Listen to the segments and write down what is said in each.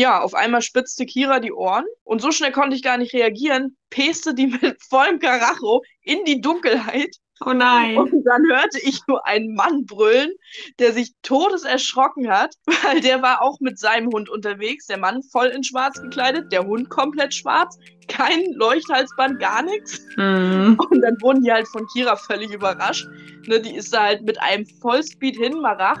ja, auf einmal spitzte Kira die Ohren und so schnell konnte ich gar nicht reagieren, peste die mit vollem Karacho in die Dunkelheit. Oh nein. Und dann hörte ich nur einen Mann brüllen, der sich todeserschrocken hat, weil der war auch mit seinem Hund unterwegs. Der Mann voll in schwarz gekleidet, der Hund komplett schwarz, kein Leuchthalsband, gar nichts. Mhm. Und dann wurden die halt von Kira völlig überrascht. Ne, die ist da halt mit einem Vollspeed hin, Marach.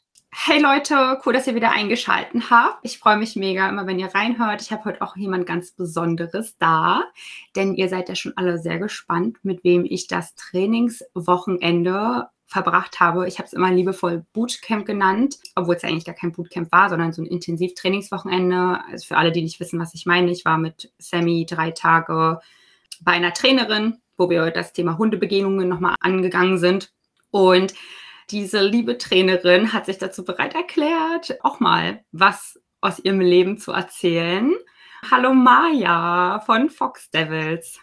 Hey Leute, cool, dass ihr wieder eingeschaltet habt. Ich freue mich mega immer, wenn ihr reinhört. Ich habe heute auch jemand ganz Besonderes da, denn ihr seid ja schon alle sehr gespannt, mit wem ich das Trainingswochenende verbracht habe. Ich habe es immer liebevoll Bootcamp genannt, obwohl es eigentlich gar kein Bootcamp war, sondern so ein Intensivtrainingswochenende. Also für alle, die nicht wissen, was ich meine, ich war mit Sammy drei Tage bei einer Trainerin, wo wir das Thema Hundebegegnungen nochmal angegangen sind. Und diese liebe Trainerin hat sich dazu bereit erklärt, auch mal was aus ihrem Leben zu erzählen. Hallo Maja von Fox Devils.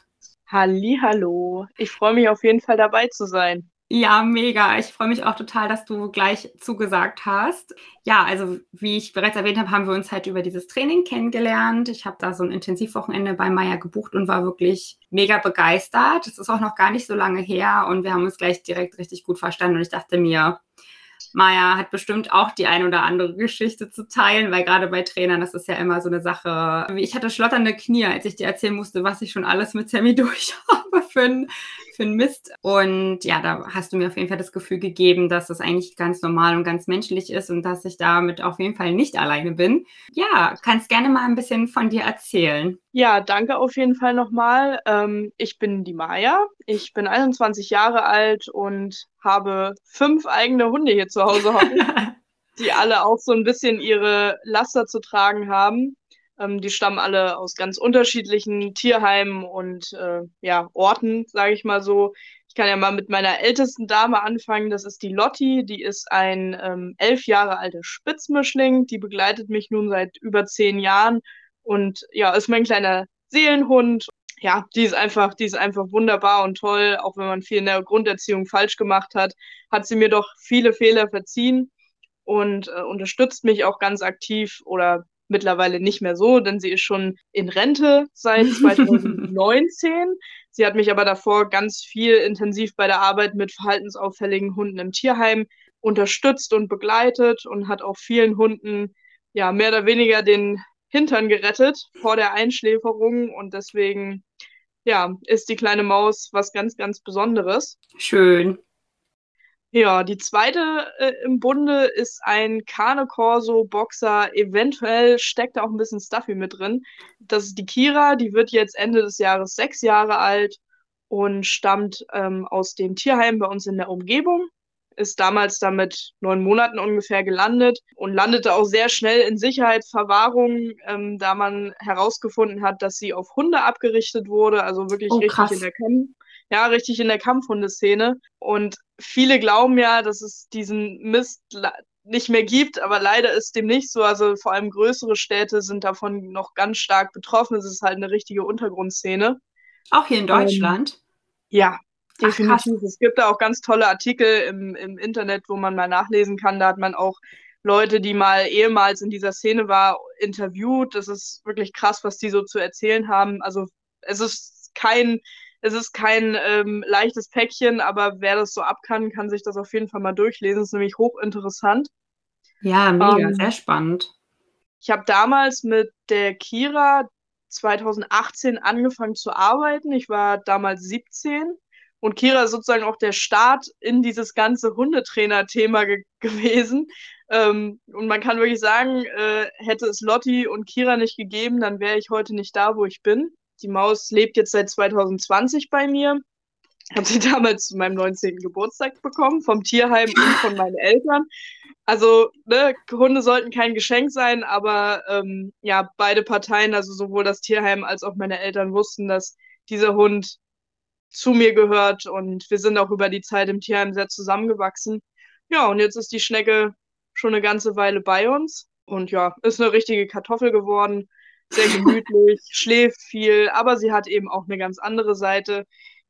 Hallo. Ich freue mich auf jeden Fall dabei zu sein. Ja, mega. Ich freue mich auch total, dass du gleich zugesagt hast. Ja, also wie ich bereits erwähnt habe, haben wir uns halt über dieses Training kennengelernt. Ich habe da so ein Intensivwochenende bei Maya gebucht und war wirklich mega begeistert. Es ist auch noch gar nicht so lange her und wir haben uns gleich direkt richtig gut verstanden und ich dachte mir, Maya hat bestimmt auch die ein oder andere Geschichte zu teilen, weil gerade bei Trainern, das ist ja immer so eine Sache. Ich hatte schlotternde Knie, als ich dir erzählen musste, was ich schon alles mit Sammy durch habe für einen für Mist. Und ja, da hast du mir auf jeden Fall das Gefühl gegeben, dass das eigentlich ganz normal und ganz menschlich ist und dass ich damit auf jeden Fall nicht alleine bin. Ja, kannst gerne mal ein bisschen von dir erzählen. Ja, danke auf jeden Fall nochmal. Ähm, ich bin die Maya. Ich bin 21 Jahre alt und habe fünf eigene Hunde hier zu Hause hocken, die alle auch so ein bisschen ihre Laster zu tragen haben. Ähm, die stammen alle aus ganz unterschiedlichen Tierheimen und äh, ja, Orten, sage ich mal so. Ich kann ja mal mit meiner ältesten Dame anfangen. Das ist die Lotti. Die ist ein ähm, elf Jahre alter Spitzmischling. Die begleitet mich nun seit über zehn Jahren und ja, ist mein kleiner Seelenhund. Ja, die ist einfach, die ist einfach wunderbar und toll. Auch wenn man viel in der Grunderziehung falsch gemacht hat, hat sie mir doch viele Fehler verziehen und äh, unterstützt mich auch ganz aktiv oder mittlerweile nicht mehr so, denn sie ist schon in Rente seit 2019. sie hat mich aber davor ganz viel intensiv bei der Arbeit mit verhaltensauffälligen Hunden im Tierheim unterstützt und begleitet und hat auch vielen Hunden ja mehr oder weniger den Hintern gerettet vor der Einschläferung und deswegen ja, ist die kleine Maus was ganz, ganz Besonderes. Schön. Ja, die zweite äh, im Bunde ist ein Cane Corso Boxer. Eventuell steckt da auch ein bisschen Stuffy mit drin. Das ist die Kira, die wird jetzt Ende des Jahres sechs Jahre alt und stammt ähm, aus dem Tierheim bei uns in der Umgebung. Ist damals damit neun Monaten ungefähr gelandet und landete auch sehr schnell in Sicherheitsverwahrung, ähm, da man herausgefunden hat, dass sie auf Hunde abgerichtet wurde, also wirklich oh, richtig in der Kämpfe ja, richtig in der Kampfhundeszene. Und viele glauben ja, dass es diesen Mist nicht mehr gibt, aber leider ist dem nicht so. Also vor allem größere Städte sind davon noch ganz stark betroffen. Es ist halt eine richtige Untergrundszene. Auch hier in Deutschland? Ähm, ja, definitiv. Ach, es gibt da auch ganz tolle Artikel im, im Internet, wo man mal nachlesen kann. Da hat man auch Leute, die mal ehemals in dieser Szene war, interviewt. Das ist wirklich krass, was die so zu erzählen haben. Also es ist kein es ist kein ähm, leichtes Päckchen, aber wer das so ab kann, kann sich das auf jeden Fall mal durchlesen. Es ist nämlich hochinteressant. Ja, mega, ähm, sehr spannend. Ich habe damals mit der Kira 2018 angefangen zu arbeiten. Ich war damals 17 und Kira ist sozusagen auch der Start in dieses ganze Hundetrainer-Thema ge gewesen. Ähm, und man kann wirklich sagen, äh, hätte es Lotti und Kira nicht gegeben, dann wäre ich heute nicht da, wo ich bin. Die Maus lebt jetzt seit 2020 bei mir. Hat sie damals zu meinem 19. Geburtstag bekommen, vom Tierheim und von meinen Eltern. Also, ne, Hunde sollten kein Geschenk sein, aber ähm, ja, beide Parteien, also sowohl das Tierheim als auch meine Eltern wussten, dass dieser Hund zu mir gehört und wir sind auch über die Zeit im Tierheim sehr zusammengewachsen. Ja, und jetzt ist die Schnecke schon eine ganze Weile bei uns und ja, ist eine richtige Kartoffel geworden, sehr gemütlich, schläft viel, aber sie hat eben auch eine ganz andere Seite.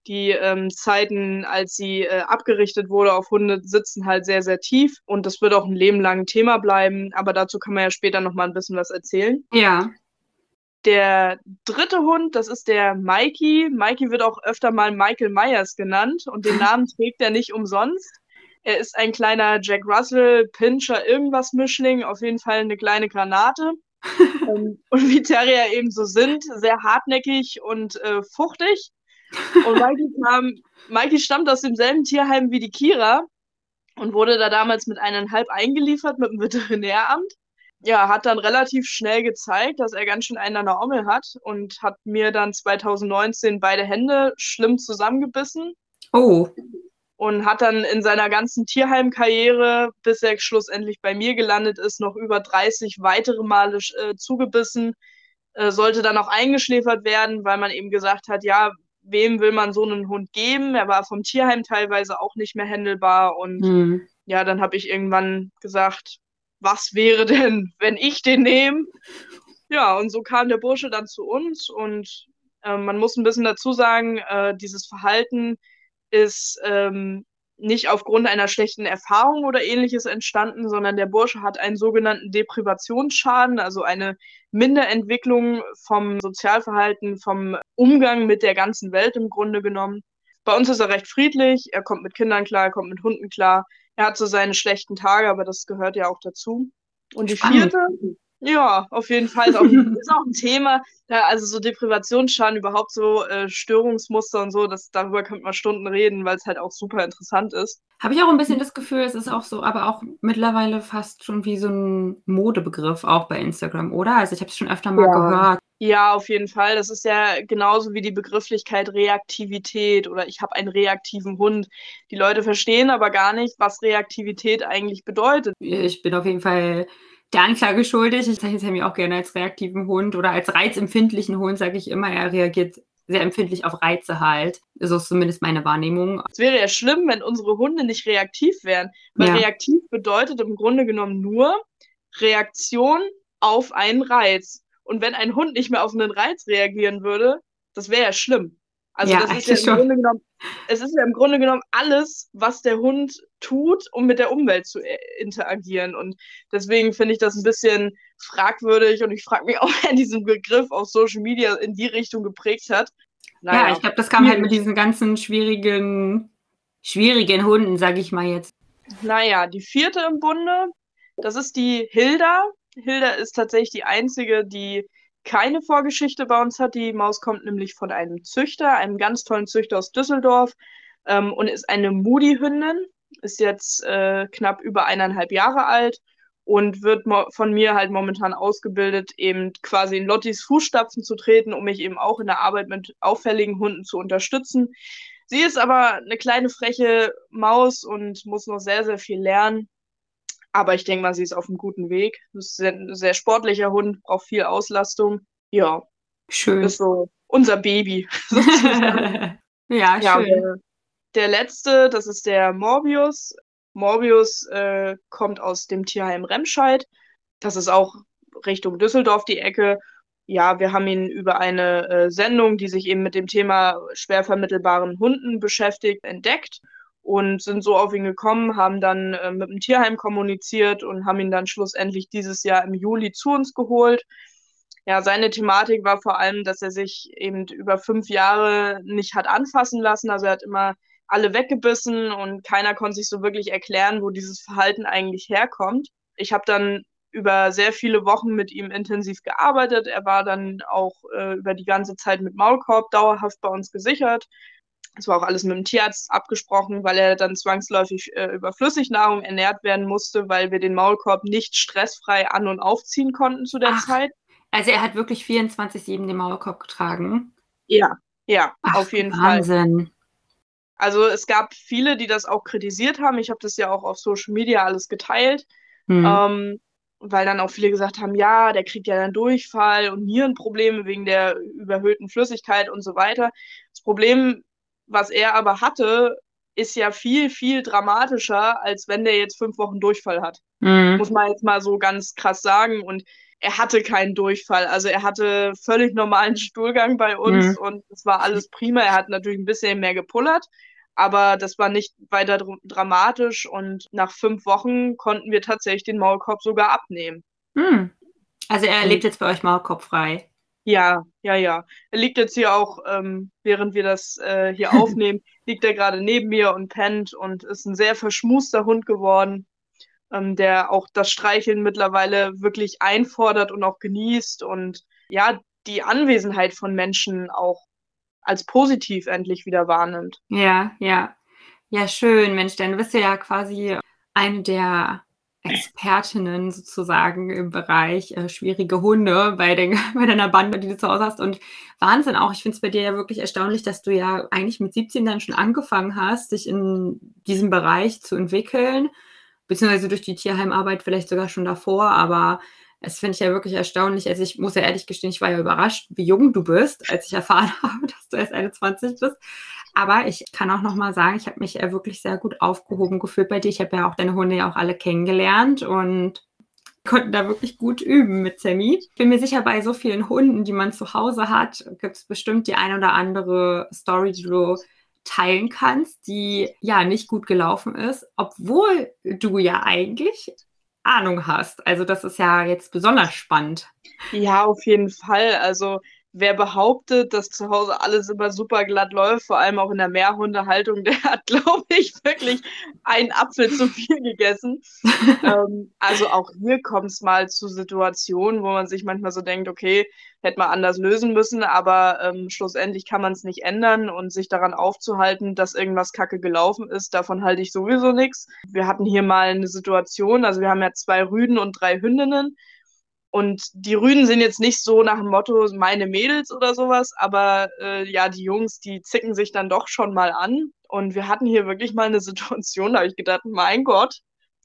Die ähm, Zeiten, als sie äh, abgerichtet wurde auf Hunde, sitzen halt sehr, sehr tief und das wird auch ein Leben lang ein Thema bleiben, aber dazu kann man ja später nochmal ein bisschen was erzählen. Ja. Der dritte Hund, das ist der Mikey. Mikey wird auch öfter mal Michael Myers genannt und den Namen trägt er nicht umsonst. Er ist ein kleiner Jack Russell, Pinscher, irgendwas Mischling, auf jeden Fall eine kleine Granate. Ähm, und wie Terrier eben so sind, sehr hartnäckig und äh, fuchtig. Und Mikey, kam, Mikey stammt aus demselben Tierheim wie die Kira und wurde da damals mit eineinhalb eingeliefert mit dem Veterinäramt ja, hat dann relativ schnell gezeigt, dass er ganz schön einen an der Ommel hat und hat mir dann 2019 beide Hände schlimm zusammengebissen. Oh. Und hat dann in seiner ganzen Tierheimkarriere, bis er schlussendlich bei mir gelandet ist, noch über 30 weitere Male äh, zugebissen. Äh, sollte dann auch eingeschläfert werden, weil man eben gesagt hat, ja, wem will man so einen Hund geben? Er war vom Tierheim teilweise auch nicht mehr händelbar. Und mhm. ja, dann habe ich irgendwann gesagt, was wäre denn, wenn ich den nehme? Ja, und so kam der Bursche dann zu uns und äh, man muss ein bisschen dazu sagen, äh, dieses Verhalten ist ähm, nicht aufgrund einer schlechten Erfahrung oder ähnliches entstanden, sondern der Bursche hat einen sogenannten Deprivationsschaden, also eine Minderentwicklung vom Sozialverhalten, vom Umgang mit der ganzen Welt im Grunde genommen. Bei uns ist er recht friedlich, er kommt mit Kindern klar, er kommt mit Hunden klar, er hat so seine schlechten Tage, aber das gehört ja auch dazu. Und die vierte, ja, auf jeden Fall ist auch, ist auch ein Thema. Da, also so Deprivationsschaden, überhaupt so äh, Störungsmuster und so, das, darüber könnte man Stunden reden, weil es halt auch super interessant ist. Habe ich auch ein bisschen das Gefühl, es ist auch so, aber auch mittlerweile fast schon wie so ein Modebegriff auch bei Instagram, oder? Also ich habe es schon öfter mal ja. gehört. Ja, auf jeden Fall. Das ist ja genauso wie die Begrifflichkeit Reaktivität oder ich habe einen reaktiven Hund. Die Leute verstehen aber gar nicht, was Reaktivität eigentlich bedeutet. Ich bin auf jeden Fall der Anklage schuldig. Ich zeichne mich auch gerne als reaktiven Hund oder als reizempfindlichen Hund, sage ich immer. Er reagiert sehr empfindlich auf Reize halt. So ist zumindest meine Wahrnehmung. Es wäre ja schlimm, wenn unsere Hunde nicht reaktiv wären. Weil ja. reaktiv bedeutet im Grunde genommen nur Reaktion auf einen Reiz. Und wenn ein Hund nicht mehr auf einen Reiz reagieren würde, das wäre ja schlimm. Also ja, das ist ja im schon. Grunde genommen, es ist ja im Grunde genommen alles, was der Hund tut, um mit der Umwelt zu äh, interagieren. Und deswegen finde ich das ein bisschen fragwürdig und ich frage mich auch, wer diesen Begriff auf Social Media in die Richtung geprägt hat. Naja, ja, ich glaube, das kam halt mit diesen ganzen schwierigen, schwierigen Hunden, sage ich mal jetzt. Naja, die vierte im Bunde, das ist die Hilda. Hilda ist tatsächlich die einzige, die keine Vorgeschichte bei uns hat. Die Maus kommt nämlich von einem Züchter, einem ganz tollen Züchter aus Düsseldorf ähm, und ist eine Moody-Hündin, ist jetzt äh, knapp über eineinhalb Jahre alt und wird von mir halt momentan ausgebildet, eben quasi in Lottis Fußstapfen zu treten, um mich eben auch in der Arbeit mit auffälligen Hunden zu unterstützen. Sie ist aber eine kleine freche Maus und muss noch sehr, sehr viel lernen. Aber ich denke mal, sie ist auf einem guten Weg. Das ist ein sehr sportlicher Hund, braucht viel Auslastung. Ja. Schön. Ist so unser Baby. ja, ja, schön. Der, der, letzte, das ist der Morbius. Morbius äh, kommt aus dem Tierheim Remscheid. Das ist auch Richtung Düsseldorf die Ecke. Ja, wir haben ihn über eine äh, Sendung, die sich eben mit dem Thema schwer vermittelbaren Hunden beschäftigt, entdeckt und sind so auf ihn gekommen, haben dann äh, mit dem Tierheim kommuniziert und haben ihn dann schlussendlich dieses Jahr im Juli zu uns geholt. Ja, seine Thematik war vor allem, dass er sich eben über fünf Jahre nicht hat anfassen lassen. Also er hat immer alle weggebissen und keiner konnte sich so wirklich erklären, wo dieses Verhalten eigentlich herkommt. Ich habe dann über sehr viele Wochen mit ihm intensiv gearbeitet. Er war dann auch äh, über die ganze Zeit mit Maulkorb dauerhaft bei uns gesichert. Es war auch alles mit dem Tierarzt abgesprochen, weil er dann zwangsläufig äh, über Flüssignahrung ernährt werden musste, weil wir den Maulkorb nicht stressfrei an- und aufziehen konnten zu der Ach, Zeit. Also er hat wirklich 24-7 den Maulkorb getragen? Ja, ja, Ach, auf jeden Wahnsinn. Fall. Also es gab viele, die das auch kritisiert haben. Ich habe das ja auch auf Social Media alles geteilt, mhm. ähm, weil dann auch viele gesagt haben, ja, der kriegt ja dann Durchfall und Nierenprobleme wegen der überhöhten Flüssigkeit und so weiter. Das Problem, was er aber hatte, ist ja viel, viel dramatischer, als wenn der jetzt fünf Wochen Durchfall hat. Mhm. Muss man jetzt mal so ganz krass sagen. Und er hatte keinen Durchfall. Also er hatte völlig normalen Stuhlgang bei uns mhm. und es war alles prima. Er hat natürlich ein bisschen mehr gepullert, aber das war nicht weiter dr dramatisch und nach fünf Wochen konnten wir tatsächlich den Maulkorb sogar abnehmen. Mhm. Also er lebt jetzt bei euch maulkorbfrei. Ja, ja, ja. Er liegt jetzt hier auch, ähm, während wir das äh, hier aufnehmen, liegt er gerade neben mir und pennt und ist ein sehr verschmuster Hund geworden, ähm, der auch das Streicheln mittlerweile wirklich einfordert und auch genießt und ja, die Anwesenheit von Menschen auch als positiv endlich wieder wahrnimmt. Ja, ja. Ja, schön, Mensch, bist du ja quasi eine der Expertinnen sozusagen im Bereich äh, schwierige Hunde bei, den, bei deiner Bande, die du zu Hause hast. Und Wahnsinn auch. Ich finde es bei dir ja wirklich erstaunlich, dass du ja eigentlich mit 17 dann schon angefangen hast, dich in diesem Bereich zu entwickeln, beziehungsweise durch die Tierheimarbeit vielleicht sogar schon davor. Aber es finde ich ja wirklich erstaunlich. Also ich muss ja ehrlich gestehen, ich war ja überrascht, wie jung du bist, als ich erfahren habe, dass du erst 21 bist. Aber ich kann auch noch mal sagen, ich habe mich ja wirklich sehr gut aufgehoben gefühlt bei dir. Ich habe ja auch deine Hunde ja auch alle kennengelernt und konnten da wirklich gut üben mit Sammy. Bin mir sicher, bei so vielen Hunden, die man zu Hause hat, gibt es bestimmt die ein oder andere Story, die du teilen kannst, die ja nicht gut gelaufen ist, obwohl du ja eigentlich Ahnung hast. Also das ist ja jetzt besonders spannend. Ja, auf jeden Fall. Also wer behauptet, dass zu Hause alles immer super glatt läuft, vor allem auch in der Mehrhundehaltung, der hat, glaube ich, wirklich einen Apfel zu viel gegessen. ähm, also auch hier kommt es mal zu Situationen, wo man sich manchmal so denkt, okay, hätte man anders lösen müssen, aber ähm, schlussendlich kann man es nicht ändern und sich daran aufzuhalten, dass irgendwas kacke gelaufen ist, davon halte ich sowieso nichts. Wir hatten hier mal eine Situation, also wir haben ja zwei Rüden und drei Hündinnen und die Rüden sind jetzt nicht so nach dem Motto meine Mädels oder sowas, aber äh, ja, die Jungs, die zicken sich dann doch schon mal an. Und wir hatten hier wirklich mal eine Situation, da habe ich gedacht, mein Gott,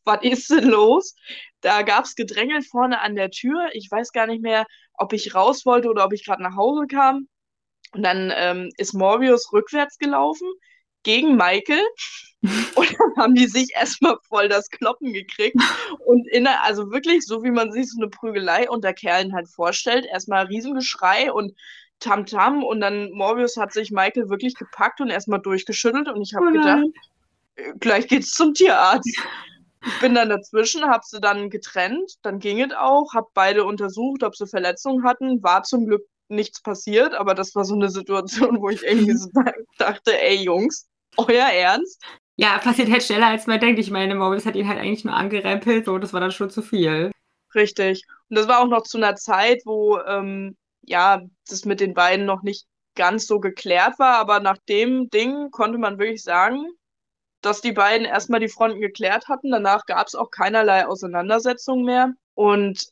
was ist denn los? Da gab es Gedrängel vorne an der Tür. Ich weiß gar nicht mehr, ob ich raus wollte oder ob ich gerade nach Hause kam. Und dann ähm, ist Morbius rückwärts gelaufen gegen Michael. Und dann haben die sich erstmal voll das Kloppen gekriegt. Und in der, also wirklich, so wie man sich so eine Prügelei unter Kerlen halt vorstellt, erstmal Riesengeschrei und Tamtam -Tam. und dann Morbius hat sich Michael wirklich gepackt und erstmal durchgeschüttelt und ich habe oh gedacht, äh, gleich geht's zum Tierarzt. Ich bin dann dazwischen, habe sie dann getrennt, dann ging es auch, habe beide untersucht, ob sie Verletzungen hatten, war zum Glück nichts passiert, aber das war so eine Situation, wo ich irgendwie so dachte, ey Jungs, euer Ernst? Ja, passiert halt schneller, als man denkt. Ich meine, Morbius hat ihn halt eigentlich nur angerempelt, so, das war dann schon zu viel. Richtig. Und das war auch noch zu einer Zeit, wo, ähm, ja, das mit den beiden noch nicht ganz so geklärt war, aber nach dem Ding konnte man wirklich sagen, dass die beiden erstmal die Fronten geklärt hatten. Danach gab es auch keinerlei Auseinandersetzung mehr. Und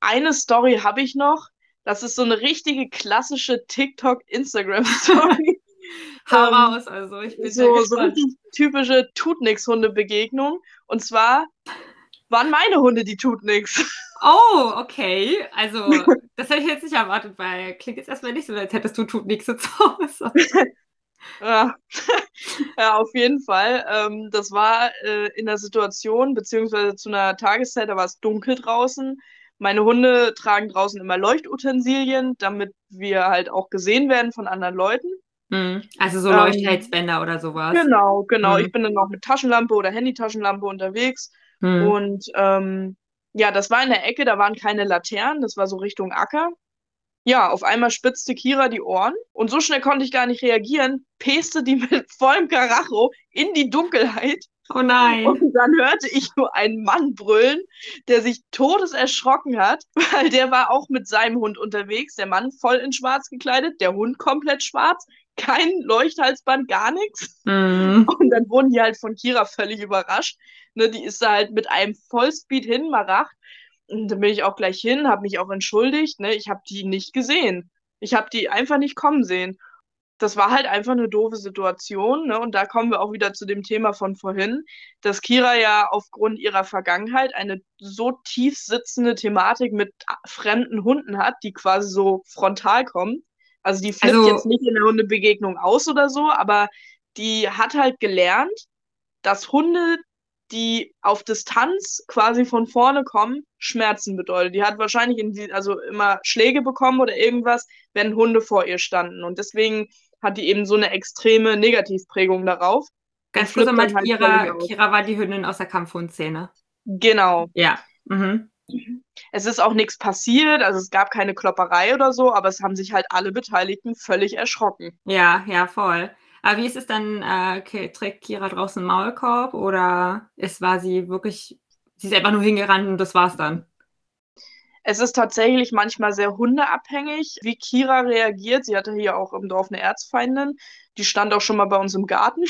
eine Story habe ich noch. Das ist so eine richtige klassische TikTok-Instagram-Story. Hau ähm, raus, also ich bin so, so richtig typische tut nix Hunde Begegnung und zwar waren meine Hunde die tut nix. Oh, okay. Also, das hätte ich jetzt nicht erwartet, weil klingt jetzt erstmal nicht so, als hättest du tut nix zu Hause. ja. ja, auf jeden Fall. Ähm, das war äh, in der Situation, beziehungsweise zu einer Tageszeit, da war es dunkel draußen. Meine Hunde tragen draußen immer Leuchtutensilien, damit wir halt auch gesehen werden von anderen Leuten. Mhm. Also so ähm, Leuchtheitsbänder ähm, oder sowas. Genau, genau. Mhm. Ich bin dann noch mit Taschenlampe oder Handytaschenlampe unterwegs. Mhm. Und ähm, ja, das war in der Ecke, da waren keine Laternen, das war so Richtung Acker. Ja, auf einmal spitzte Kira die Ohren und so schnell konnte ich gar nicht reagieren, peste die mit vollem Karacho in die Dunkelheit. Oh nein. Und dann hörte ich nur einen Mann brüllen, der sich todeserschrocken hat, weil der war auch mit seinem Hund unterwegs. Der Mann voll in schwarz gekleidet, der Hund komplett schwarz kein Leuchthalsband, gar nichts. Mhm. Und dann wurden die halt von Kira völlig überrascht. Ne, die ist da halt mit einem Vollspeed hinmaracht. Und dann bin ich auch gleich hin, habe mich auch entschuldigt. Ne, ich habe die nicht gesehen. Ich habe die einfach nicht kommen sehen. das war halt einfach eine doofe Situation. Ne? Und da kommen wir auch wieder zu dem Thema von vorhin, dass Kira ja aufgrund ihrer Vergangenheit eine so tief sitzende Thematik mit fremden Hunden hat, die quasi so frontal kommen. Also die flippt also, jetzt nicht in der Hundebegegnung aus oder so, aber die hat halt gelernt, dass Hunde, die auf Distanz quasi von vorne kommen, Schmerzen bedeutet. Die hat wahrscheinlich in die, also immer Schläge bekommen oder irgendwas, wenn Hunde vor ihr standen. Und deswegen hat die eben so eine extreme Negativprägung darauf. Ganz kurz einmal, halt Kira, Kira war die Hündin aus der Kampfhundszene. Genau. Ja. Mhm. Es ist auch nichts passiert, also es gab keine Klopperei oder so, aber es haben sich halt alle Beteiligten völlig erschrocken. Ja, ja, voll. Aber wie ist es dann, äh, trägt Kira draußen einen Maulkorb oder ist, war sie wirklich, sie ist einfach nur hingerannt und das war's dann? Es ist tatsächlich manchmal sehr hundeabhängig, wie Kira reagiert. Sie hatte hier auch im Dorf eine Erzfeindin. Die stand auch schon mal bei uns im Garten.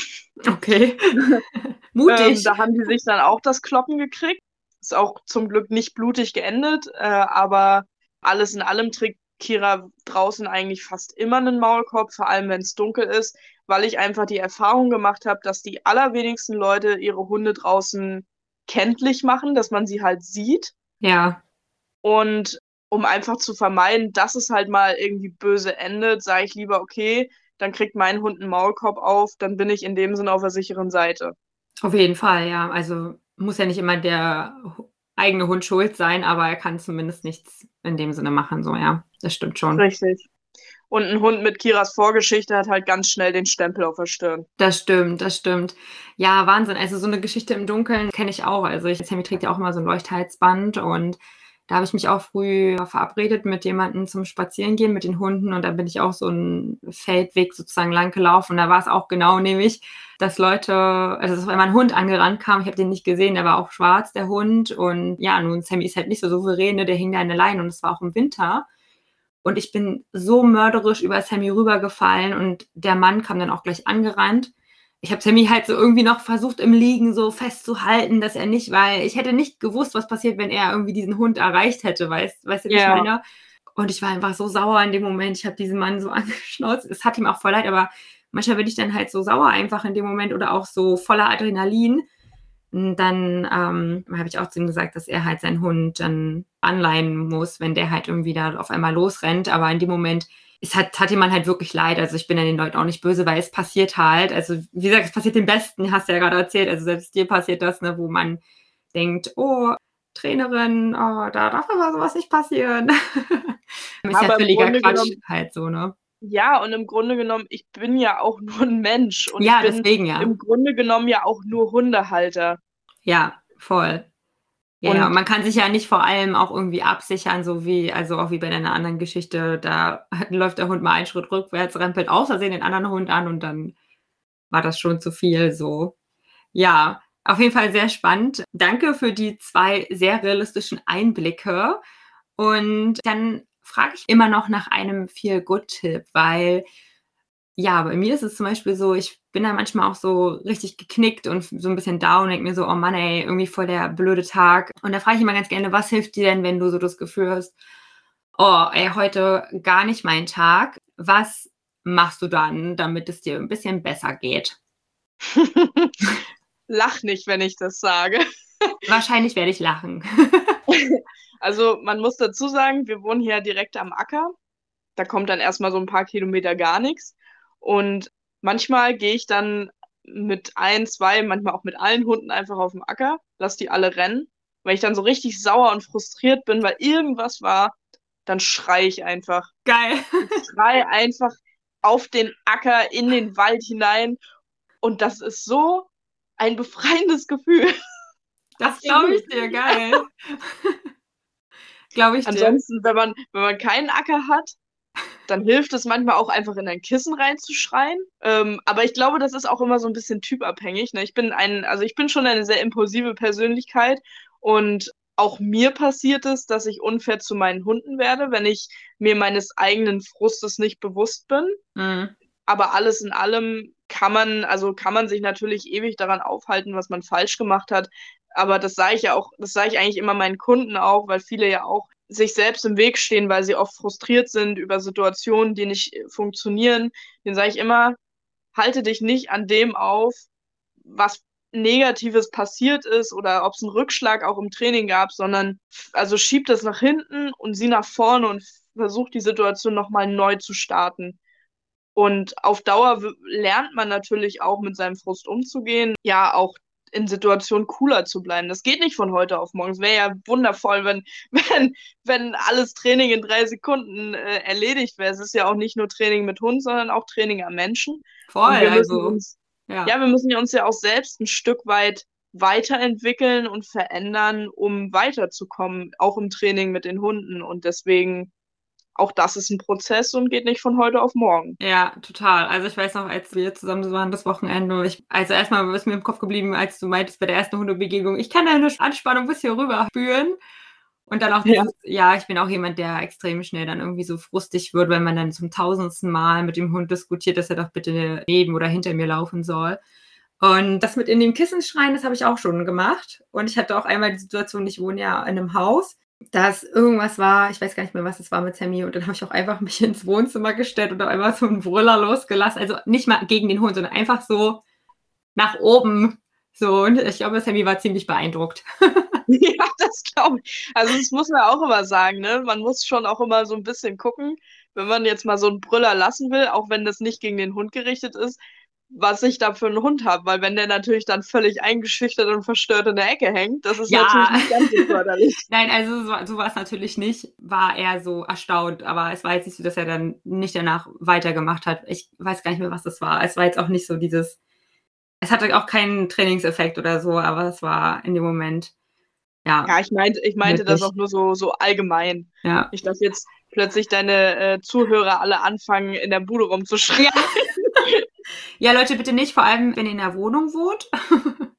Okay. Mutig. ähm, da haben die sich dann auch das Kloppen gekriegt. Ist auch zum Glück nicht blutig geendet, äh, aber alles in allem trägt Kira draußen eigentlich fast immer einen Maulkorb, vor allem wenn es dunkel ist, weil ich einfach die Erfahrung gemacht habe, dass die allerwenigsten Leute ihre Hunde draußen kenntlich machen, dass man sie halt sieht. Ja. Und um einfach zu vermeiden, dass es halt mal irgendwie böse endet, sage ich lieber, okay, dann kriegt mein Hund einen Maulkorb auf, dann bin ich in dem Sinne auf der sicheren Seite. Auf jeden Fall, ja. Also muss ja nicht immer der eigene Hund schuld sein, aber er kann zumindest nichts in dem Sinne machen, so, ja. Das stimmt schon. Richtig. Und ein Hund mit Kiras Vorgeschichte hat halt ganz schnell den Stempel auf der Stirn. Das stimmt, das stimmt. Ja, Wahnsinn. Also so eine Geschichte im Dunkeln kenne ich auch. Also ich, Sammy trägt ja auch immer so ein Leuchthalsband und da habe ich mich auch früh verabredet mit jemandem zum Spazierengehen mit den Hunden und da bin ich auch so einen Feldweg sozusagen lang gelaufen. Und da war es auch genau nämlich, dass Leute, also dass einmal ein Hund angerannt kam, ich habe den nicht gesehen, der war auch schwarz, der Hund. Und ja, nun, Sammy ist halt nicht so souverän, ne? der hing da in der Leine und es war auch im Winter. Und ich bin so mörderisch über Sammy rübergefallen und der Mann kam dann auch gleich angerannt ich habe Sammy halt so irgendwie noch versucht im Liegen so festzuhalten, dass er nicht, weil ich hätte nicht gewusst, was passiert, wenn er irgendwie diesen Hund erreicht hätte, weißt, weißt du, wie ich meine? Und ich war einfach so sauer in dem Moment. Ich habe diesen Mann so angeschnauzt. Es hat ihm auch voll leid, aber manchmal bin ich dann halt so sauer einfach in dem Moment oder auch so voller Adrenalin. Und dann ähm, habe ich auch zu ihm gesagt, dass er halt seinen Hund dann anleihen muss, wenn der halt irgendwie da auf einmal losrennt. Aber in dem Moment es hat, hat jemand halt wirklich leid. Also ich bin an den Leuten auch nicht böse, weil es passiert halt. Also wie gesagt, es passiert den Besten, hast du ja gerade erzählt. Also selbst dir passiert das, ne, wo man denkt, oh, Trainerin, oh, da darf aber sowas nicht passieren. ist aber ja völliger Quatsch genommen, halt so, ne? Ja, und im Grunde genommen, ich bin ja auch nur ein Mensch. Und ja, ich bin deswegen, ja. im Grunde genommen ja auch nur Hundehalter. Ja, voll. Ja, und, ja, man kann sich ja nicht vor allem auch irgendwie absichern, so wie, also auch wie bei einer anderen Geschichte, da läuft der Hund mal einen Schritt rückwärts, rempelt aus Versehen den anderen Hund an und dann war das schon zu viel so. Ja, auf jeden Fall sehr spannend. Danke für die zwei sehr realistischen Einblicke. Und dann frage ich immer noch nach einem Feel-Good-Tipp, weil ja, bei mir ist es zum Beispiel so, ich bin da manchmal auch so richtig geknickt und so ein bisschen down, denke mir so, oh Mann, ey, irgendwie voll der blöde Tag. Und da frage ich immer ganz gerne, was hilft dir denn, wenn du so das Gefühl hast, oh, ey, heute gar nicht mein Tag. Was machst du dann, damit es dir ein bisschen besser geht? Lach nicht, wenn ich das sage. Wahrscheinlich werde ich lachen. also man muss dazu sagen, wir wohnen hier direkt am Acker. Da kommt dann erstmal so ein paar Kilometer gar nichts. Und manchmal gehe ich dann mit ein, zwei, manchmal auch mit allen Hunden einfach auf dem Acker, lass die alle rennen. Wenn ich dann so richtig sauer und frustriert bin, weil irgendwas war, dann schrei ich einfach. Geil. Ich schrei einfach auf den Acker, in den Wald hinein. Und das ist so ein befreiendes Gefühl. Das glaube ich dir, geil. glaube ich Ansonsten, dir. wenn man, wenn man keinen Acker hat, dann hilft es manchmal auch einfach in ein Kissen reinzuschreien. Ähm, aber ich glaube, das ist auch immer so ein bisschen typabhängig. Ne? Ich bin ein, also ich bin schon eine sehr impulsive Persönlichkeit und auch mir passiert es, dass ich unfair zu meinen Hunden werde, wenn ich mir meines eigenen Frustes nicht bewusst bin. Mhm. Aber alles in allem kann man, also kann man sich natürlich ewig daran aufhalten, was man falsch gemacht hat. Aber das sage ich ja auch, das sage ich eigentlich immer meinen Kunden auch, weil viele ja auch sich selbst im Weg stehen, weil sie oft frustriert sind über Situationen, die nicht funktionieren, den sage ich immer, halte dich nicht an dem auf, was Negatives passiert ist oder ob es einen Rückschlag auch im Training gab, sondern also schieb das nach hinten und sieh nach vorne und versuch die Situation nochmal neu zu starten. Und auf Dauer lernt man natürlich auch mit seinem Frust umzugehen, ja auch in Situationen cooler zu bleiben. Das geht nicht von heute auf morgen. Es wäre ja wundervoll, wenn, wenn, wenn alles Training in drei Sekunden äh, erledigt wäre. Es ist ja auch nicht nur Training mit Hund, sondern auch Training am Menschen. Voll, also. Uns, ja. ja, wir müssen uns ja auch selbst ein Stück weit weiterentwickeln und verändern, um weiterzukommen, auch im Training mit den Hunden. Und deswegen auch das ist ein Prozess und geht nicht von heute auf morgen. Ja, total. Also ich weiß noch, als wir zusammen waren das Wochenende, ich, also erstmal ist mir im Kopf geblieben, als du meintest bei der ersten Hundebegegnung, ich kann deine Anspannung bis hier rüber spüren. Und dann auch dieses, ja. ja, ich bin auch jemand, der extrem schnell dann irgendwie so frustig wird, wenn man dann zum tausendsten Mal mit dem Hund diskutiert, dass er doch bitte neben oder hinter mir laufen soll. Und das mit in dem Kissen schreien, das habe ich auch schon gemacht. Und ich hatte auch einmal die Situation, ich wohne ja in einem Haus dass irgendwas war, ich weiß gar nicht mehr, was es war mit Sammy, und dann habe ich auch einfach mich ins Wohnzimmer gestellt und einfach so einen Brüller losgelassen. Also nicht mal gegen den Hund, sondern einfach so nach oben. So, und ich glaube, Sammy war ziemlich beeindruckt. ja, das glaube ich. Also das muss man auch immer sagen, ne? Man muss schon auch immer so ein bisschen gucken, wenn man jetzt mal so einen Brüller lassen will, auch wenn das nicht gegen den Hund gerichtet ist, was ich da für einen Hund habe, weil wenn der natürlich dann völlig eingeschüchtert und verstört in der Ecke hängt, das ist ja. natürlich nicht ganz so förderlich. Nein, also so, so war es natürlich nicht, war er so erstaunt, aber es war jetzt nicht so, dass er dann nicht danach weitergemacht hat. Ich weiß gar nicht mehr, was das war. Es war jetzt auch nicht so dieses, es hatte auch keinen Trainingseffekt oder so, aber es war in dem Moment, ja. Ja, ich meinte, ich meinte das auch nur so, so allgemein. Ja. Nicht, dass jetzt plötzlich deine äh, Zuhörer alle anfangen, in der Bude rumzuschreien. Ja. Ja, Leute, bitte nicht, vor allem, wenn ihr in der Wohnung wohnt.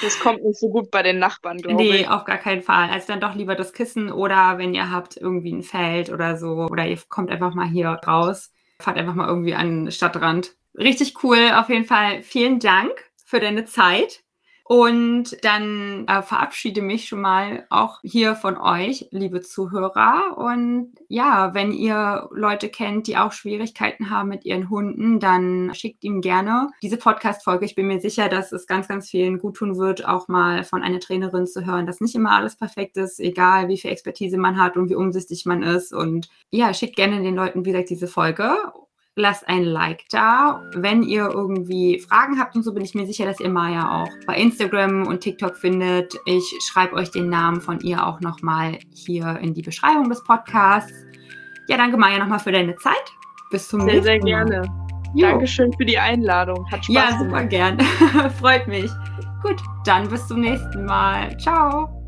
Das kommt nicht so gut bei den Nachbarn, glaube nee, ich. Nee, auf gar keinen Fall. Also dann doch lieber das Kissen oder wenn ihr habt irgendwie ein Feld oder so oder ihr kommt einfach mal hier raus, fahrt einfach mal irgendwie an den Stadtrand. Richtig cool, auf jeden Fall. Vielen Dank für deine Zeit. Und dann äh, verabschiede mich schon mal auch hier von euch, liebe Zuhörer. Und ja, wenn ihr Leute kennt, die auch Schwierigkeiten haben mit ihren Hunden, dann schickt ihm gerne diese Podcast-Folge. Ich bin mir sicher, dass es ganz, ganz vielen gut tun wird, auch mal von einer Trainerin zu hören, dass nicht immer alles perfekt ist, egal wie viel Expertise man hat und wie umsichtig man ist. Und ja, schickt gerne den Leuten, wie gesagt, diese Folge lasst ein Like da. Wenn ihr irgendwie Fragen habt und so, bin ich mir sicher, dass ihr Maya auch bei Instagram und TikTok findet. Ich schreibe euch den Namen von ihr auch nochmal hier in die Beschreibung des Podcasts. Ja, danke Maya nochmal für deine Zeit. Bis zum sehr, nächsten Mal. Sehr, sehr gerne. Jo. Dankeschön für die Einladung. Hat Spaß Ja, super gern. Freut mich. Gut, dann bis zum nächsten Mal. Ciao.